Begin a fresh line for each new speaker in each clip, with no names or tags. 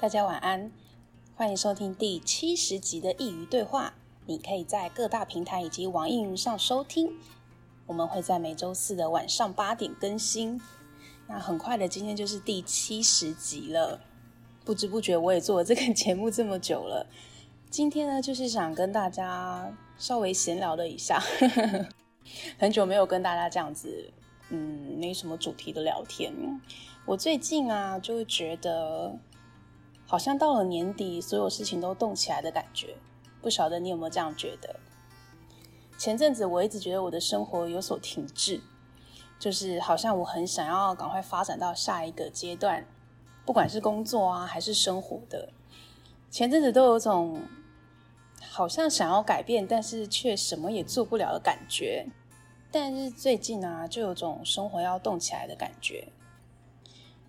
大家晚安，欢迎收听第七十集的佾萮对话。你可以在各大平台以及网易云上收听。我们会在每周四的晚上八点更新。那很快的，今天就是第七十集了。不知不觉我也做了这个节目这么久了。今天呢，就是想跟大家稍微闲聊了一下。很久没有跟大家这样子，嗯，没什么主题的聊天。我最近啊，就会觉得。好像到了年底，所有事情都动起来的感觉，不晓得你有没有这样觉得？前阵子我一直觉得我的生活有所停滞，就是好像我很想要赶快发展到下一个阶段，不管是工作啊还是生活的。前阵子都有种好像想要改变，但是却什么也做不了的感觉。但是最近啊，就有种生活要动起来的感觉。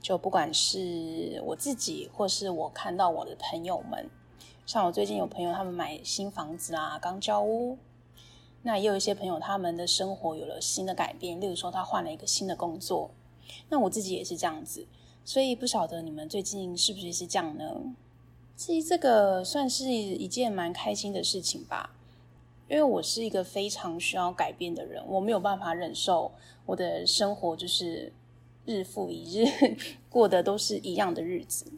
就不管是我自己，或是我看到我的朋友们，像我最近有朋友他们买新房子啊，刚交屋，那也有一些朋友他们的生活有了新的改变，例如说他换了一个新的工作，那我自己也是这样子，所以不晓得你们最近是不是也是这样呢？其实这个算是一件蛮开心的事情吧，因为我是一个非常需要改变的人，我没有办法忍受我的生活就是。日复一日过的都是一样的日子，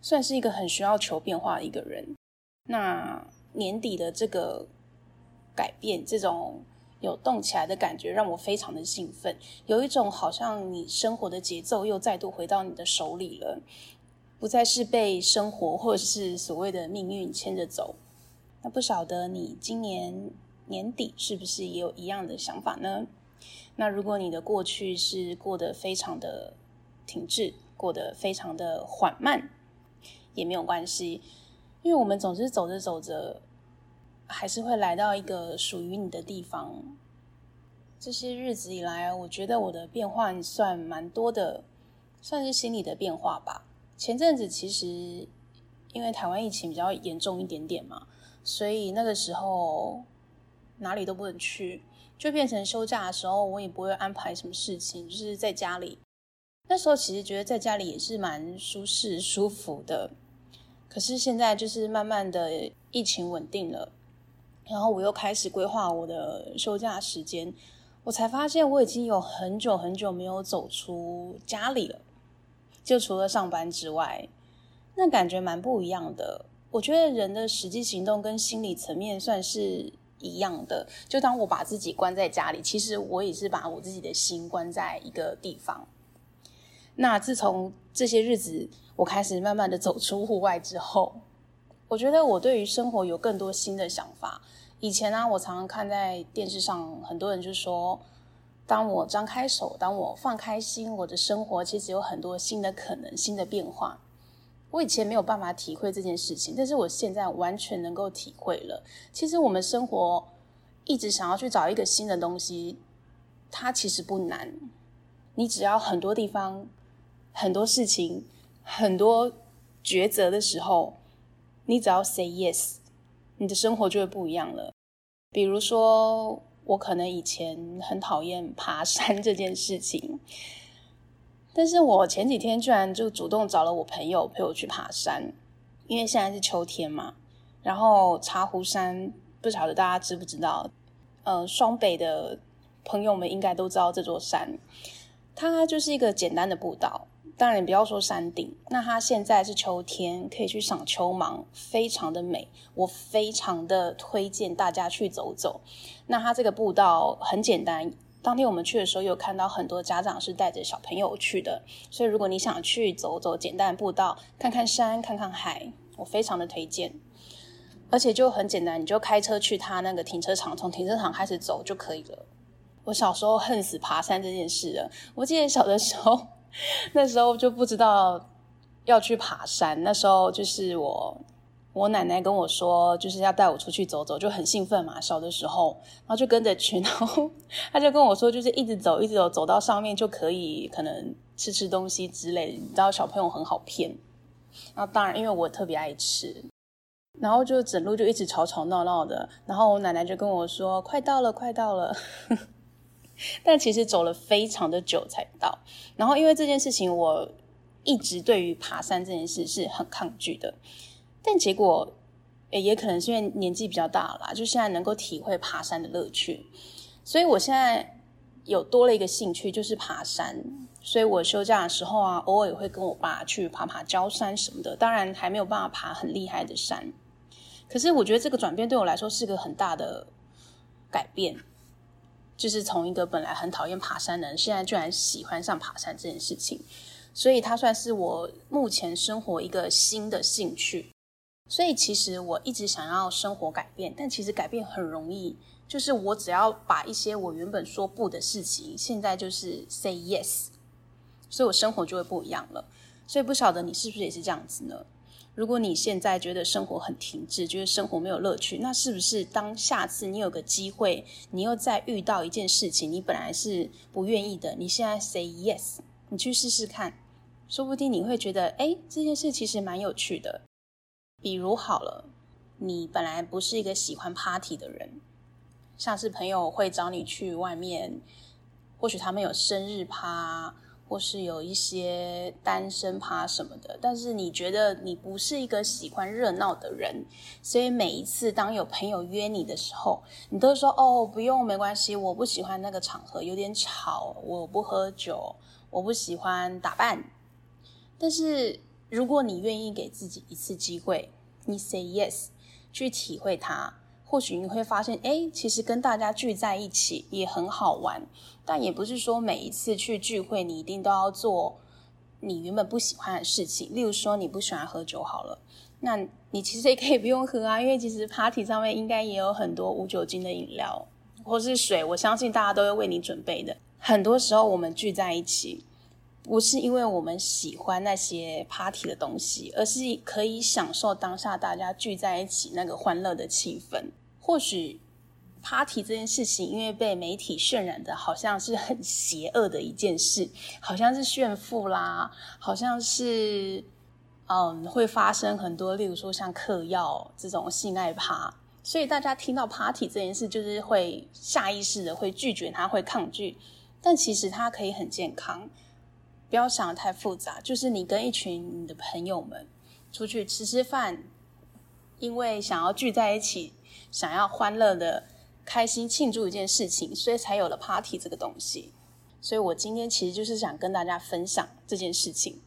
算是一个很需要求变化的一个人。那年底的这个改变，这种有动起来的感觉，让我非常的兴奋。有一种好像你生活的节奏又再度回到你的手里了，不再是被生活或者是所谓的命运牵着走。那不晓得你今年年底是不是也有一样的想法呢？那如果你的过去是过得非常的停滞，过得非常的缓慢，也没有关系，因为我们总是走着走着，还是会来到一个属于你的地方。这些日子以来，我觉得我的变化算蛮多的，算是心理的变化吧。前阵子其实因为台湾疫情比较严重一点点嘛，所以那个时候哪里都不能去。就变成休假的时候，我也不会安排什么事情，就是在家里。那时候其实觉得在家里也是蛮舒适、舒服的。可是现在就是慢慢的疫情稳定了，然后我又开始规划我的休假时间，我才发现我已经有很久很久没有走出家里了。就除了上班之外，那感觉蛮不一样的。我觉得人的实际行动跟心理层面算是。一样的，就当我把自己关在家里，其实我也是把我自己的心关在一个地方。那自从这些日子我开始慢慢的走出户外之后，我觉得我对于生活有更多新的想法。以前呢、我常常看在电视上，很多人就说，当我张开手，当我放开心，我的生活其实有很多新的可能，新的变化。我以前没有办法体会这件事情，但是我现在完全能够体会了。其实我们生活一直想要去找一个新的东西，它其实不难。你只要很多地方、很多事情、很多抉择的时候，你只要 say yes，你的生活就会不一样了。比如说，我可能以前很讨厌爬山这件事情。但是我前几天居然就主动找了我朋友陪我去爬山，因为现在是秋天嘛。然后茶壶山不晓得大家知不知道，呃，双北的朋友们应该都知道这座山。它就是一个简单的步道，当然你不要说山顶。那它现在是秋天，可以去赏秋芒，非常的美。我非常的推荐大家去走走。那它这个步道很简单。当天我们去的时候，有看到很多家长是带着小朋友去的，所以如果你想去走走简单步道，看看山，看看海，我非常的推荐。而且就很简单，你就开车去他那个停车场，从停车场开始走就可以了。我小时候恨死爬山这件事了，我记得小的时候，那时候就不知道要去爬山，那时候就是我。我奶奶跟我说，就是要带我出去走走，就很兴奋嘛。小的时候，然后就跟着去，然后他就跟我说，就是一直走，一直走，走到上面就可以可能吃吃东西之类。你知道小朋友很好骗。然后当然，因为我特别爱吃，然后就整路就一直吵吵闹闹的。然后我奶奶就跟我说，快到了，快到了。但其实走了非常的久才到。然后因为这件事情，我。一直对于爬山这件事是很抗拒的。但结果，也可能是因为年纪比较大了啦，就现在能够体会爬山的乐趣，所以我现在有多了一个兴趣，就是爬山。所以我休假的时候啊，偶尔也会跟我爸去爬爬郊山什么的。当然还没有办法爬很厉害的山，可是我觉得这个转变对我来说是个很大的改变，就是从一个本来很讨厌爬山的人，现在居然喜欢上爬山这件事情。所以它算是我目前生活一个新的兴趣。所以其实我一直想要生活改变，但其实改变很容易，就是我只要把一些我原本说不的事情，现在就是 say yes，所以我生活就会不一样了。所以不晓得你是不是也是这样子呢？如果你现在觉得生活很停滞，觉得生活没有乐趣，那是不是当下次你有个机会，你又再遇到一件事情，你本来是不愿意的，你现在 say yes，你去试试看，说不定你会觉得，哎，这件事其实蛮有趣的。比如好了，你本来不是一个喜欢 party 的人，像是朋友会找你去外面，或许他们有生日趴，或是有一些单身趴什么的，但是你觉得你不是一个喜欢热闹的人，所以每一次当有朋友约你的时候，你都说哦，不用，没关系，我不喜欢那个场合，有点吵，我不喝酒，我不喜欢打扮，但是。如果你愿意给自己一次机会，你 say yes，去体会它，或许你会发现，哎，其实跟大家聚在一起也很好玩。但也不是说每一次去聚会，你一定都要做你原本不喜欢的事情。例如说，你不喜欢喝酒好了，那你其实也可以不用喝啊，因为其实 party 上面应该也有很多无酒精的饮料或是水，我相信大家都会为你准备的。很多时候我们聚在一起。不是因为我们喜欢那些 party 的东西，而是可以享受当下大家聚在一起那个欢乐的气氛。或许 party 这件事情，因为被媒体渲染的好像是很邪恶的一件事，好像是炫富啦，好像是嗯会发生很多，例如说像嗑药这种性爱趴，所以大家听到 party 这件事，就是会下意识的会拒绝它，会抗拒。但其实它可以很健康。不要想得太复杂，就是你跟一群你的朋友们出去吃吃饭，因为想要聚在一起，想要欢乐的、开心庆祝一件事情，所以才有了 party 这个东西。所以我今天其实就是想跟大家分享这件事情。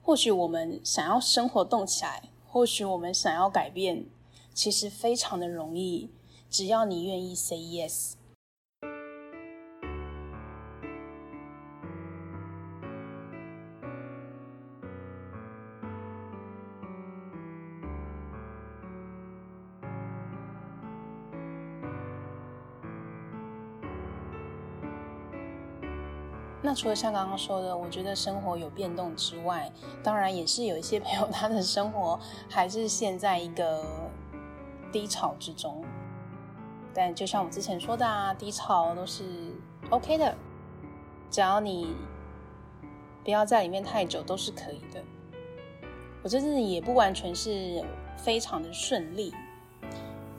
或许我们想要生活动起来，或许我们想要改变，其实非常的容易，只要你愿意 say yes。那除了像刚刚说的，我觉得生活有变动之外，当然也是有一些朋友 他的生活还是陷在一个低潮之中。但就像我之前说的啊，低潮都是 OK 的，只要你不要在里面太久，都是可以的。我这次也不完全是非常的顺利，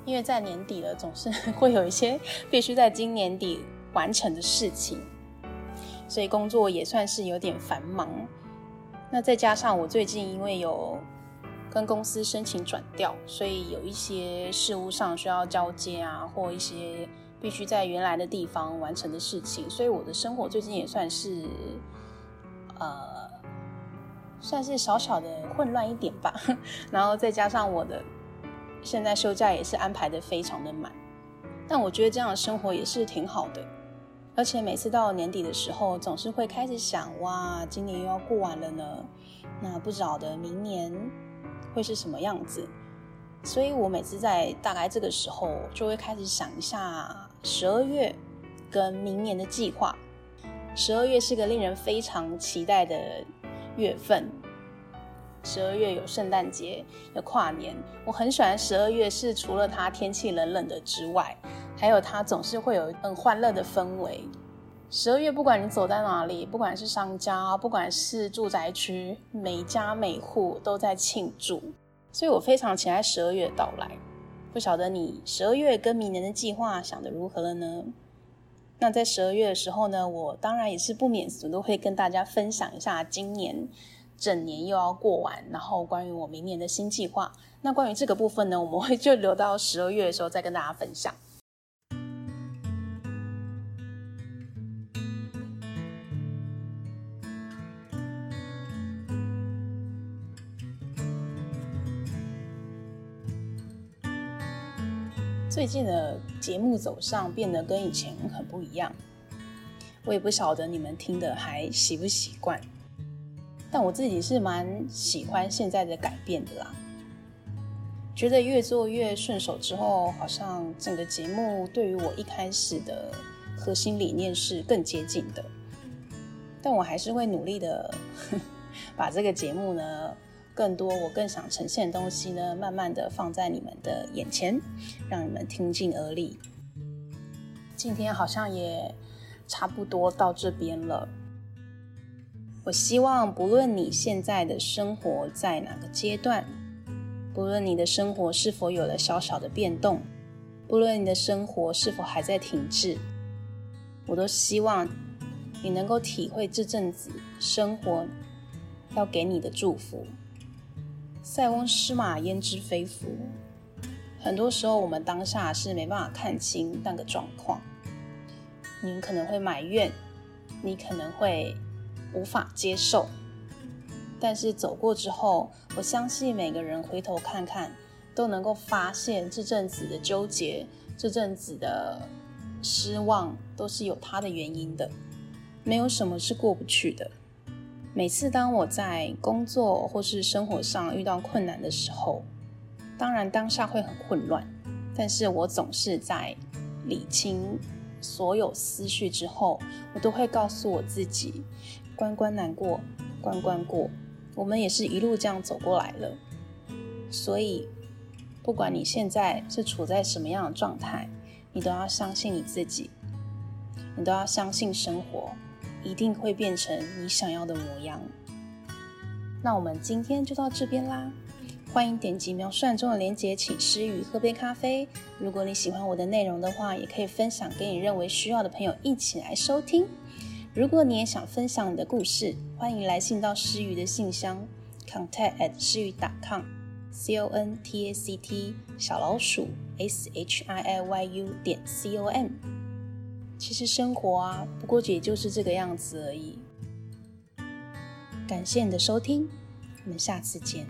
因为在年底了，总是 会有一些必须在今年底完成的事情。所以工作也算是有点繁忙，那再加上我最近因为有跟公司申请转调，所以有一些事务上需要交接啊，或一些必须在原来的地方完成的事情，所以我的生活最近也算是，呃，算是小小的混乱一点吧。然后再加上我的现在休假也是安排的非常的满，但我觉得这样的生活也是挺好的。而且每次到年底的时候，总是会开始想：哇，今年又要过完了呢。那不晓得明年会是什么样子。所以我每次在大概这个时候，就会开始想一下十二月跟明年的计划。十二月是个令人非常期待的月份。十二月有圣诞节，有跨年。我很喜欢十二月，是除了它天气冷冷的之外。还有，它总是会有很欢乐的氛围。十二月，不管你走在哪里，不管是商家，不管是住宅区，每家每户都在庆祝，所以我非常期待十二月到来。不晓得你十二月跟明年的计划想得如何了呢？那在十二月的时候呢，我当然也是不免俗都会跟大家分享一下今年整年又要过完，然后关于我明年的新计划。那关于这个部分呢，我们会就留到十二月的时候再跟大家分享。最近的节目走向变得跟以前很不一样，我也不晓得你们听的还习不习惯，但我自己是蛮喜欢现在的改变的啦。觉得越做越顺手之后，好像整个节目对于我一开始的核心理念是更接近的，但我还是会努力的 把这个节目呢。更多我更想呈现的东西呢，慢慢的放在你们的眼前，让你们听进耳里。今天好像也差不多到这边了。我希望不论你现在的生活在哪个阶段，不论你的生活是否有了小小的变动，不论你的生活是否还在停滞，我都希望你能够体会这阵子生活要给你的祝福。塞翁失马，焉知非福。很多时候，我们当下是没办法看清那个状况。你可能会埋怨，你可能会无法接受。但是走过之后，我相信每个人回头看看，都能够发现这阵子的纠结，这阵子的失望，都是有它的原因的。没有什么是过不去的。每次当我在工作或是生活上遇到困难的时候，当然当下会很混乱，但是我总是在理清所有思绪之后，我都会告诉我自己，关关难过，关关过，我们也是一路这样走过来了。所以，不管你现在是处在什么样的状态，你都要相信你自己，你都要相信生活。一定会变成你想要的模样。那我们今天就到这边啦，欢迎点击描述中的链接，请师佾喝杯咖啡。如果你喜欢我的内容的话，也可以分享给你认为需要的朋友一起来收听。如果你也想分享你的故事，欢迎来信到师佾的信箱，contact at 师佾 dot com，c o n t a c t 小老鼠 s h i i y u 点 c o m。其实生活啊，不过也就是这个样子而已。感谢你的收听，我们下次见。